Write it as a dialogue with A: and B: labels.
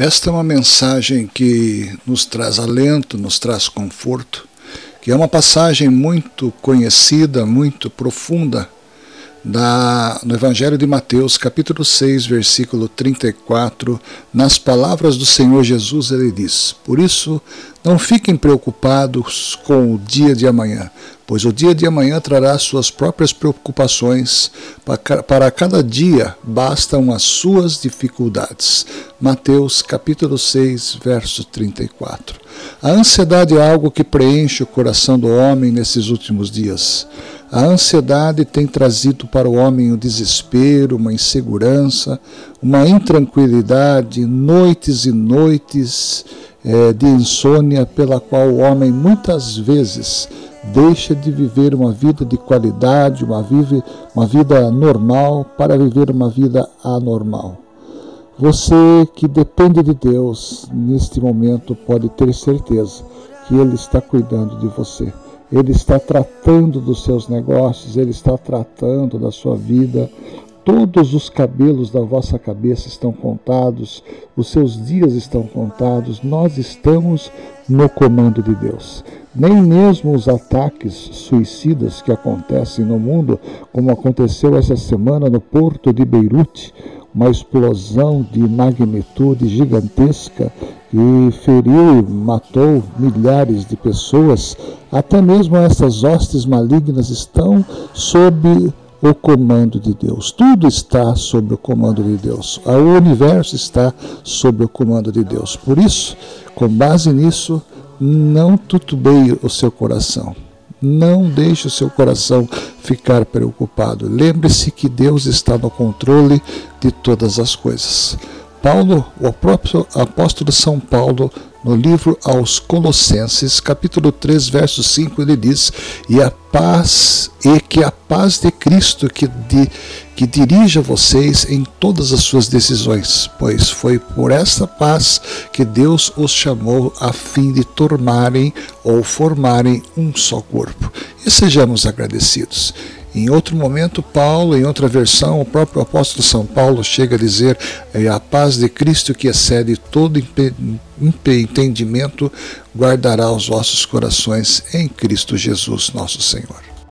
A: Esta é uma mensagem que nos traz alento, nos traz conforto, que é uma passagem muito conhecida, muito profunda no Evangelho de Mateus, capítulo 6, versículo 34, nas palavras do Senhor Jesus, ele diz: Por isso, não fiquem preocupados com o dia de amanhã, pois o dia de amanhã trará suas próprias preocupações. Para cada dia bastam as suas dificuldades. Mateus capítulo 6, verso 34. A ansiedade é algo que preenche o coração do homem nesses últimos dias. A ansiedade tem trazido para o homem o desespero, uma insegurança, uma intranquilidade, noites e noites é, de insônia, pela qual o homem muitas vezes deixa de viver uma vida de qualidade, uma, vive, uma vida normal, para viver uma vida anormal. Você que depende de Deus neste momento pode ter certeza que Ele está cuidando de você. Ele está tratando dos seus negócios, Ele está tratando da sua vida. Todos os cabelos da vossa cabeça estão contados, os seus dias estão contados, nós estamos no comando de Deus. Nem mesmo os ataques suicidas que acontecem no mundo, como aconteceu essa semana no porto de Beirute, uma explosão de magnitude gigantesca que feriu e matou milhares de pessoas, até mesmo essas hostes malignas estão sob o comando de Deus. Tudo está sob o comando de Deus. O universo está sob o comando de Deus. Por isso, com base nisso, não tutubeie o seu coração. Não deixe o seu coração ficar preocupado. Lembre-se que Deus está no controle de todas as coisas. Paulo, o próprio apóstolo São Paulo, no livro aos Colossenses, capítulo 3, verso 5, ele diz: "E a paz e que a paz de Cristo que de, que dirija vocês em todas as suas decisões, pois foi por essa paz que Deus os chamou a fim de tornarem ou formarem um só corpo. E sejamos agradecidos. Em outro momento, Paulo, em outra versão, o próprio apóstolo São Paulo chega a dizer: é a paz de Cristo que excede todo entendimento guardará os vossos corações em Cristo Jesus, nosso Senhor.